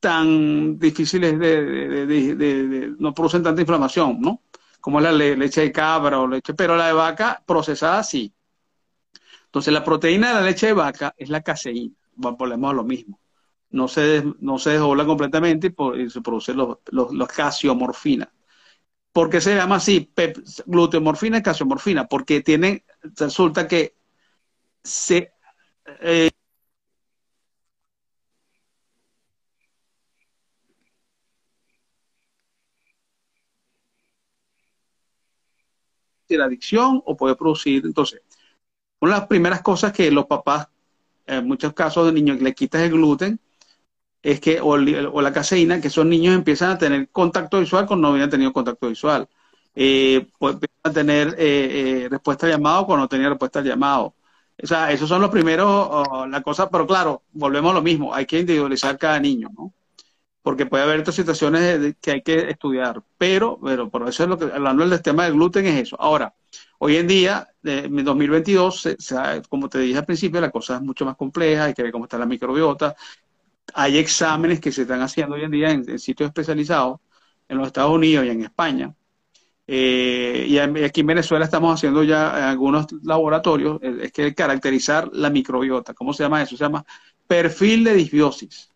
tan difíciles de, no producen tanta inflamación, ¿no? como la leche de cabra o leche, pero la de vaca procesada sí. Entonces la proteína de la leche de vaca es la caseína, volvemos a lo mismo. No se, no se desdobla completamente y, se produce los, los, casiomorfina. ¿Por qué se llama así? gluteomorfina y casiomorfina, porque tiene, resulta que se... Eh, la adicción o puede producir. Entonces, una de las primeras cosas que los papás, en muchos casos de niños, le quitas el gluten, es que, o, la caseína, que esos niños empiezan a tener contacto visual cuando no habían tenido contacto visual. Eh, pues, a tener eh, eh, respuesta al llamado cuando no tenía respuesta al llamado. O sea, esos son los primeros, la cosa, pero claro, volvemos a lo mismo, hay que individualizar cada niño, ¿no? porque puede haber otras situaciones que hay que estudiar. Pero, pero por eso es lo que, hablando del tema del gluten, es eso. Ahora, hoy en día, en 2022, como te dije al principio, la cosa es mucho más compleja, hay que ver cómo está la microbiota. Hay exámenes que se están haciendo hoy en día en, sitios especializados, en los Estados Unidos y en España. Eh, y aquí en Venezuela estamos haciendo ya algunos laboratorios, es que caracterizar la microbiota. ¿Cómo se llama eso? Se llama perfil de disbiosis.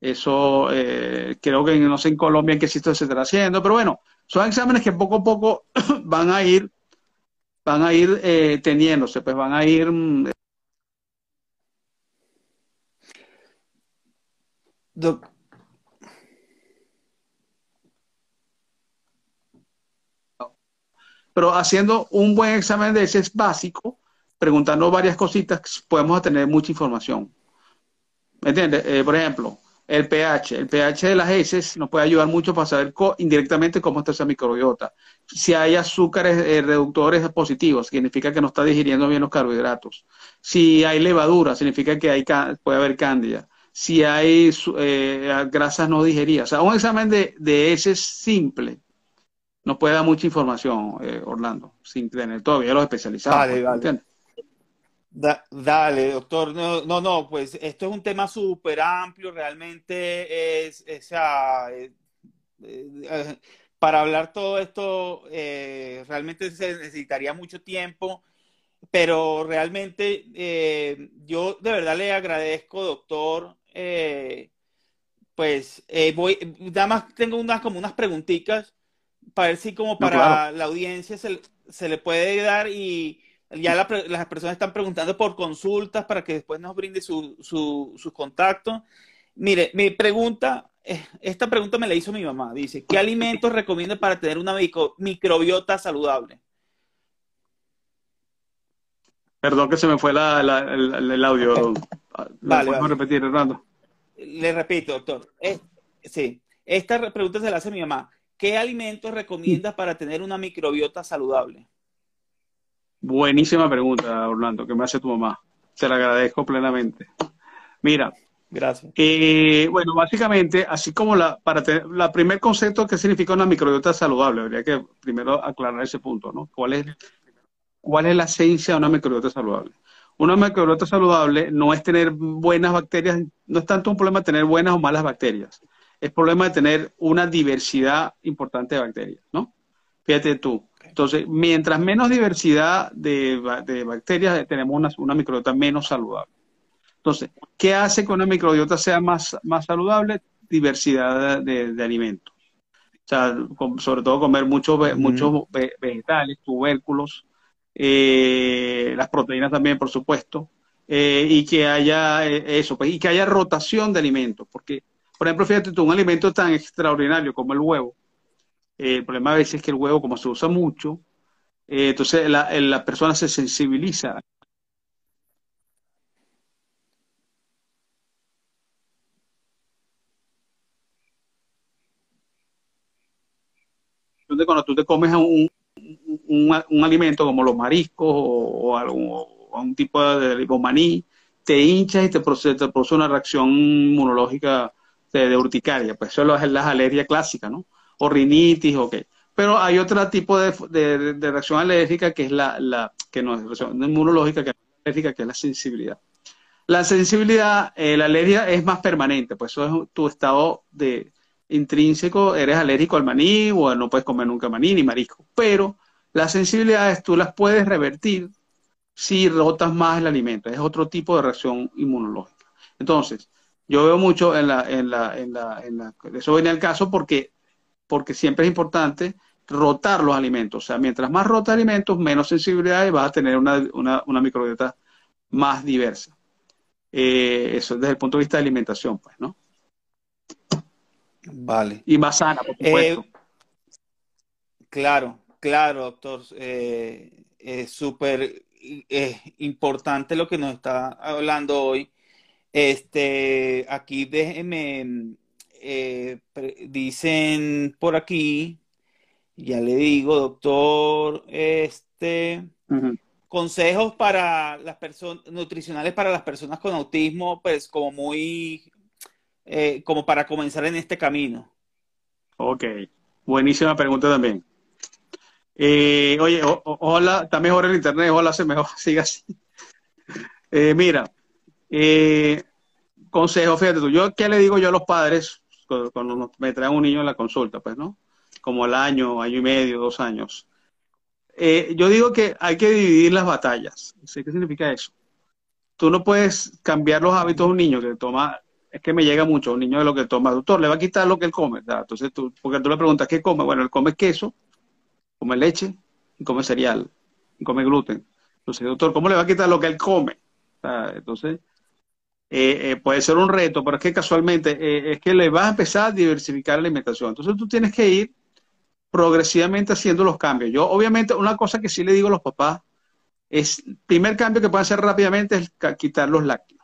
Eso eh, creo que no sé en Colombia en qué sitio se está haciendo, pero bueno, son exámenes que poco a poco van a ir, van a ir eh, teniéndose, pues van a ir mm, pero haciendo un buen examen de ese es básico, preguntando varias cositas, podemos tener mucha información. ¿Me entiendes? Eh, por ejemplo, el pH. El pH de las heces nos puede ayudar mucho para saber indirectamente cómo está esa microbiota. Si hay azúcares eh, reductores positivos, significa que no está digiriendo bien los carbohidratos. Si hay levadura, significa que hay, puede haber cándida. Si hay eh, grasas no digeridas. O sea, un examen de, de heces simple no puede dar mucha información, eh, Orlando, sin tener todavía los especializados. Vale, pues, vale. ¿entiendes? Da- dale, doctor. No, no, no, pues esto es un tema súper amplio, realmente es, es, ah, eh, eh, para hablar todo esto, eh, realmente se necesitaría mucho tiempo, pero realmente eh, yo de verdad le agradezco, doctor. Eh, pues eh, voy, nada más tengo unas como unas preguntitas para ver si como No, para claro. la audiencia se, se le puede dar y ya la las personas están preguntando por consultas para que después nos brinde su, su, sus contactos. Mire, mi pregunta, eh, esta pregunta me la hizo mi mamá. Dice, ¿qué alimentos recomienda para tener una micro- microbiota saludable? Perdón que se me fue la, la- el, el audio. Ok. ¿La Vale, podemos vale. repetir, Orlando? Le repito, doctor. Es- sí, esta re- pregunta se la hace mi mamá. ¿Qué alimentos recomienda para tener una microbiota saludable? Buenísima pregunta, Orlando, que me hace tu mamá. Te la agradezco plenamente. Mira, Gracias. eh, bueno, básicamente, así como la, para tener, la primer concepto que significa una microbiota saludable, habría que primero aclarar ese punto, ¿no? ¿Cuál es, cuál es la esencia de una microbiota saludable? Una microbiota saludable no es tener buenas bacterias, no es tanto un problema de tener buenas o malas bacterias, es problema de tener una diversidad importante de bacterias, ¿no? Fíjate tú. Entonces, mientras menos diversidad de, ba- de bacterias, tenemos una, una microbiota menos saludable. Entonces, ¿qué hace que una microbiota sea más, más saludable? Diversidad de, alimentos. O sea, sobre todo comer muchos muchos ve- vegetales, tubérculos, eh, las proteínas también, por supuesto, eh, y que haya eh, eso, pues, y que haya rotación de alimentos. Porque, por ejemplo, fíjate tú, un alimento tan extraordinario como el huevo, eh, el problema a veces es que el huevo, como se usa mucho, entonces la, la persona se sensibiliza cuando tú te comes un, un, un alimento como los mariscos o, algún, tipo de, maní, te hinchas y te produce, una reacción inmunológica de, urticaria. Pues eso es las alergias clásicas, ¿no? O rinitis, ok. Pero hay otro tipo de, de, de reacción alérgica que es la, la que no es reacción inmunológica, que es alérgica, que es la sensibilidad. La sensibilidad, eh, la alergia es más permanente, pues eso es tu estado de, intrínseco, eres alérgico al maní o no puedes comer nunca maní ni marisco. Pero las sensibilidades tú las puedes revertir si rotas más el alimento. Es otro tipo de reacción inmunológica. Entonces, yo veo mucho en la, en la, en la, en la eso viene al caso porque, porque siempre es importante rotar los alimentos. O sea, mientras más rotas alimentos, menos sensibilidad y vas a tener una, una, una microbiota más diversa. Eh, eso desde el punto de vista de alimentación, pues, ¿no? Vale. Y más sana, por supuesto. Eh, claro, claro, doctor. Eh, es súper eh, importante lo que nos está hablando hoy. Este, aquí déjeme, eh, pre- dicen por aquí, ya le digo, doctor, este, consejos para las personas, nutricionales para las personas con autismo, pues como muy, eh, como para comenzar en este camino. Ok, buenísima pregunta también. Eh, oye, o- ojalá, está mejor el internet, ojalá se mejor, siga así. Eh, mira, eh, consejo, fíjate tú, yo qué le digo yo a los padres cuando, me traen un niño en la consulta, pues, ¿no? Como al año, año y medio, dos años. Eh, yo digo que hay que dividir las batallas. ¿Sí? ¿Qué significa eso? Tú no puedes cambiar los hábitos de un niño que toma, es que me llega mucho, un niño de lo que toma, doctor, le va a quitar lo que él come. ¿verdad? Entonces tú, porque tú le preguntas, ¿qué come? Bueno, él come queso, come leche, y come cereal, y come gluten. Entonces, doctor, ¿cómo le va a quitar lo que él come? Entonces, eh, eh, puede ser un reto, pero es que casualmente eh, es que le vas a empezar a diversificar la alimentación. Entonces tú tienes que ir progresivamente haciendo los cambios. Yo, obviamente, una cosa que sí le digo a los papás es, primer cambio que pueden hacer rápidamente es quitar los lácteos.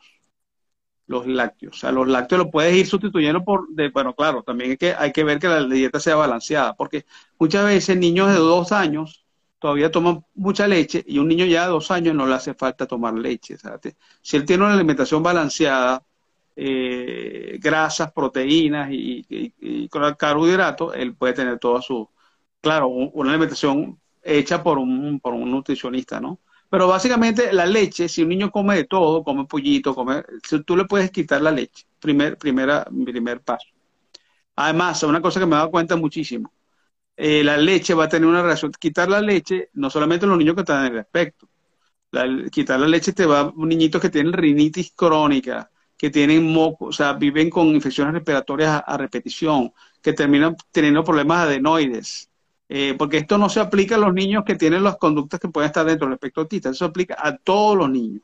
Los lácteos. O sea, los lácteos los puedes ir sustituyendo por, de, bueno, claro, también hay que, hay que ver que la dieta sea balanceada, porque muchas veces niños de dos años todavía toman mucha leche y un niño ya de dos años no le hace falta tomar leche. ¿sabes? Si él tiene una alimentación balanceada, eh, grasas, proteínas y, y, carbohidratos, él puede tener toda su, claro, una alimentación hecha por un, por un nutricionista, ¿no? Pero básicamente la leche, si un niño come de todo, come pollito, come, tú le puedes quitar la leche, primer, primera, primer paso. Además, una cosa que me he dado cuenta muchísimo, eh, la leche va a tener una reacción, quitar la leche, no solamente los niños que están en el aspecto, quitar la leche te va a niñitos que tienen rinitis crónica, que tienen moco, o sea, viven con infecciones respiratorias a repetición, que terminan teniendo problemas adenoides, eh, porque esto no se aplica a los niños que tienen las conductas que pueden estar dentro del espectro autista, eso se aplica a todos los niños.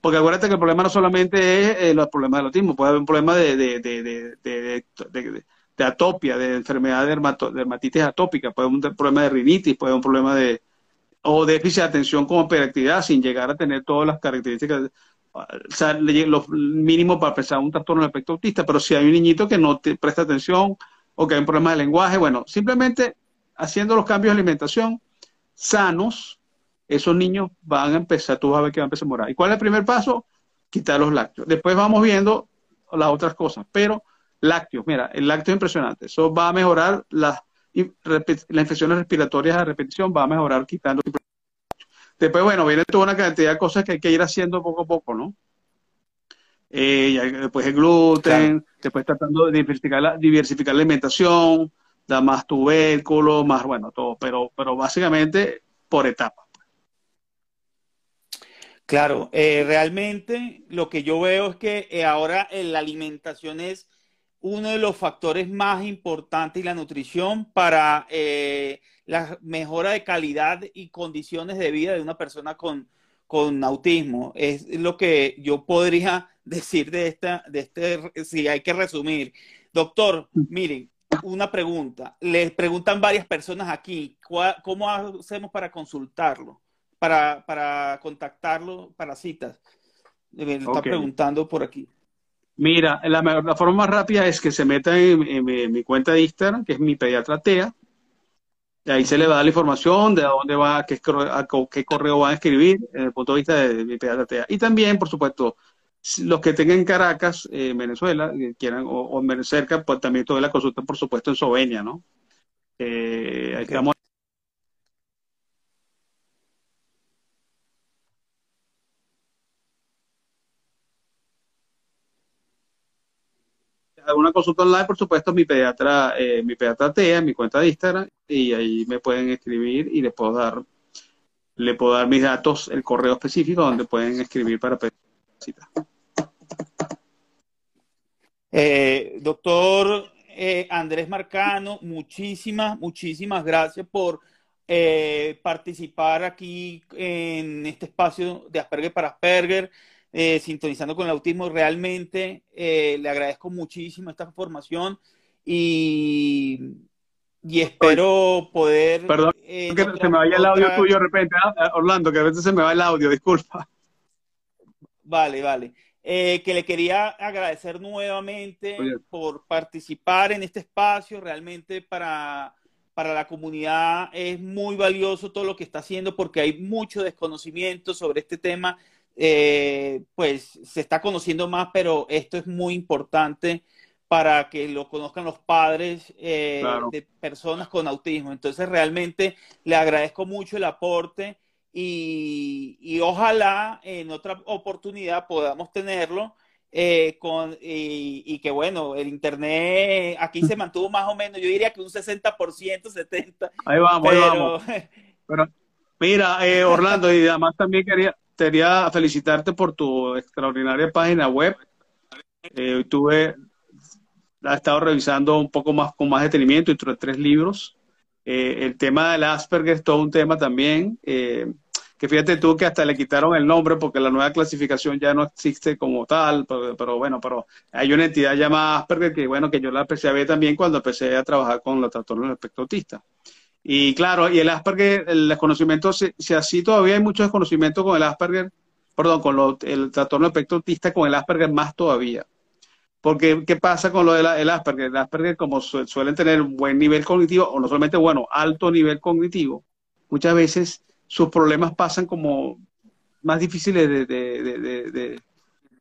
Porque acuérdate que el problema no solamente es eh, los problemas del autismo, puede haber un problema de, de, de atopia, de enfermedad de dermatitis atópica, puede haber un problema de rinitis, puede haber un problema de o déficit de atención como hiperactividad sin llegar a tener todas las características, o sea, lo mínimo para pensar un trastorno del espectro autista, pero si hay un niñito que no te presta atención o que hay un problema de lenguaje, bueno, simplemente haciendo los cambios de alimentación sanos, esos niños van a empezar, tú vas a ver que van a empezar a morar. ¿Y cuál es el primer paso? Quitar los lácteos. Después vamos viendo las otras cosas, pero lácteos, mira, el lácteo es impresionante. Eso va a mejorar las, las infecciones respiratorias a repetición, va a mejorar quitando. Después, bueno, viene toda una cantidad de cosas que hay que ir haciendo poco a poco, ¿no? Eh, después el gluten, después tratando de diversificar la, diversificar la alimentación, da más tubérculo, más, bueno, todo, pero, pero básicamente por etapas. Claro, eh, realmente lo que yo veo es que eh, ahora la alimentación es uno de los factores más importantes y la nutrición para la mejora de calidad y condiciones de vida de una persona con, con autismo. Es lo que yo podría decir de esta, de este, si hay que resumir. Doctor, miren, una pregunta. Les preguntan varias personas aquí, ¿cómo hacemos para consultarlo? Para, para contactarlo para citas. Me está preguntando por aquí. Mira, la, forma más rápida es que se meta en, mi cuenta de Instagram, que es mi pediatra TEA. Y ahí se le va a dar la información de a dónde va, qué, qué correo va a escribir, desde el punto de vista de, de mi pediatra TEA. Y también, por supuesto, los que tengan Caracas, eh, Venezuela, que quieran, o, o, cerca, pues también toda la consulta, por supuesto, en Sovenia, ¿no? Eh, okay. estamos alguna consulta online, por supuesto, mi pediatra, eh, mi pediatra TEA, mi cuenta de Instagram, y ahí me pueden escribir y le puedo dar, le puedo dar mis datos, el correo específico donde pueden escribir para pedir cita. Eh, doctor eh, Andrés Marcano, muchísimas, muchísimas gracias por eh, participar aquí en este espacio de Asperger para Asperger, eh, sintonizando con el autismo. Realmente eh, le agradezco muchísimo esta formación y, y espero poder... Perdón, que se me vaya el audio tuyo de repente, ¿ah? Orlando, que a veces se me va el audio, disculpa. Vale, vale. Eh, que le quería agradecer nuevamente por participar en este espacio. Realmente para, para la comunidad es muy valioso todo lo que está haciendo porque hay mucho desconocimiento sobre este tema. Eh, pues se está conociendo más, pero esto es muy importante para que lo conozcan los padres eh, de personas con autismo. Entonces realmente le agradezco mucho el aporte y, ojalá en otra oportunidad podamos tenerlo. Eh, con, y, que bueno, el internet aquí se mantuvo más o menos, yo diría que un 60%, 70%. Ahí vamos, ahí vamos. Pero, mira, eh, Orlando, y además también quería, quería felicitarte por tu extraordinaria página web. Eh, tuve, la he estado revisando un poco más con más detenimiento, entre tres libros. Eh, el tema del Asperger es todo un tema también, eh, que fíjate tú que hasta le quitaron el nombre porque la nueva clasificación ya no existe como tal, pero, bueno, pero hay una entidad llamada Asperger que bueno, que yo la empecé también cuando empecé a trabajar con los trastornos del espectro autista. Y claro, y el Asperger, el desconocimiento, si, así todavía hay mucho desconocimiento con el Asperger, perdón, con el trastorno espectro autista, con el Asperger más todavía. Porque, ¿qué pasa con lo del de Asperger? El Asperger, como suelen tener un buen nivel cognitivo, o no solamente bueno, alto nivel cognitivo, muchas veces sus problemas pasan como más difíciles de, de,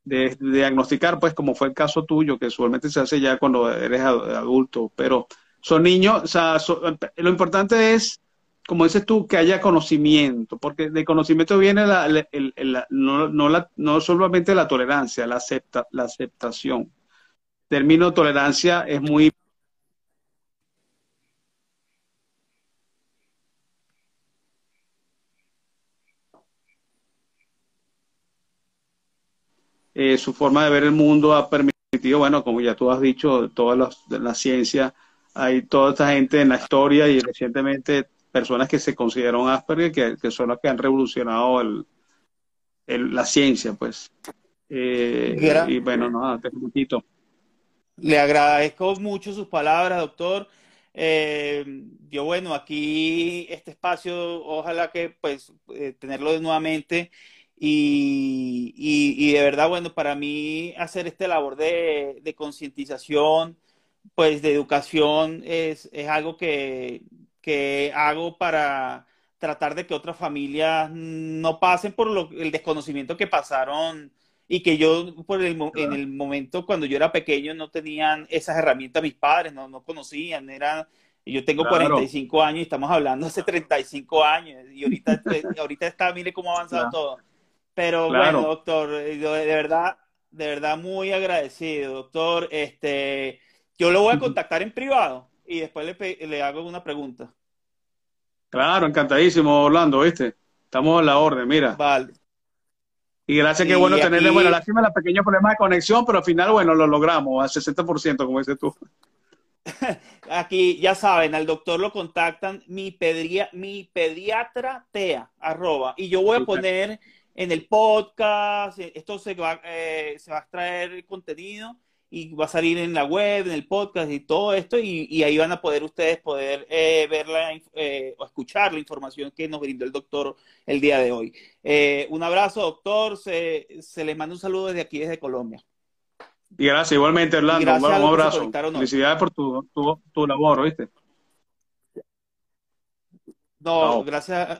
de, diagnosticar, pues como fue el caso tuyo, que usualmente se hace ya cuando eres adulto, pero son niños, o sea, lo importante es, como dices tú, que haya conocimiento, porque de conocimiento viene la, no, no, la, no solamente la tolerancia, la, acepta, la aceptación. El término tolerancia es muy Eh, su forma de ver el mundo ha permitido, bueno, como ya tú has dicho, todas las, la ciencia, hay toda esta gente en la historia y recientemente personas que se consideran Asperger, que, que son las que han revolucionado el, la ciencia, pues. Eh, y bueno, nada, te felicito. Le agradezco mucho sus palabras, doctor. Eh, yo, bueno, aquí este espacio, ojalá que pues tenerlo nuevamente y, y, de verdad, bueno, para mí hacer esta labor de, de concientización, pues de educación, es, es algo que, que, hago para tratar de que otras familias no pasen por lo, el desconocimiento que pasaron y que yo por el, en el momento cuando yo era pequeño no tenían esas herramientas mis padres, no, no conocían, era, yo tengo 45 años y estamos hablando hace 35 años y ahorita, ahorita está, mire cómo ha avanzado todo. Pero bueno, doctor, eh, de verdad, de verdad muy agradecido, doctor. Este, yo lo voy a contactar en privado y después le, le hago una pregunta. Claro, encantadísimo, Orlando, ¿viste? Estamos a la orden, mira. Vale. Y gracias, qué bueno tenerle, bueno, lástima los pequeños problemas de conexión, pero al final, bueno, lo logramos al 60%, como dices tú. Aquí, ya saben, al doctor lo contactan mi, mi pediatra tea, arroba, y yo voy a poner en el podcast, esto se va, eh, se va a extraer contenido y va a salir en la web, en el podcast y todo esto, y, ahí van a poder ustedes poder eh, verla o escuchar la información que nos brindó el doctor el día de hoy. un abrazo, doctor, se, se les manda un saludo desde aquí, desde Colombia. Y gracias, igualmente, Orlando. Un, abrazo. Felicidades por tu, tu, tu labor, ¿viste? No, gracias.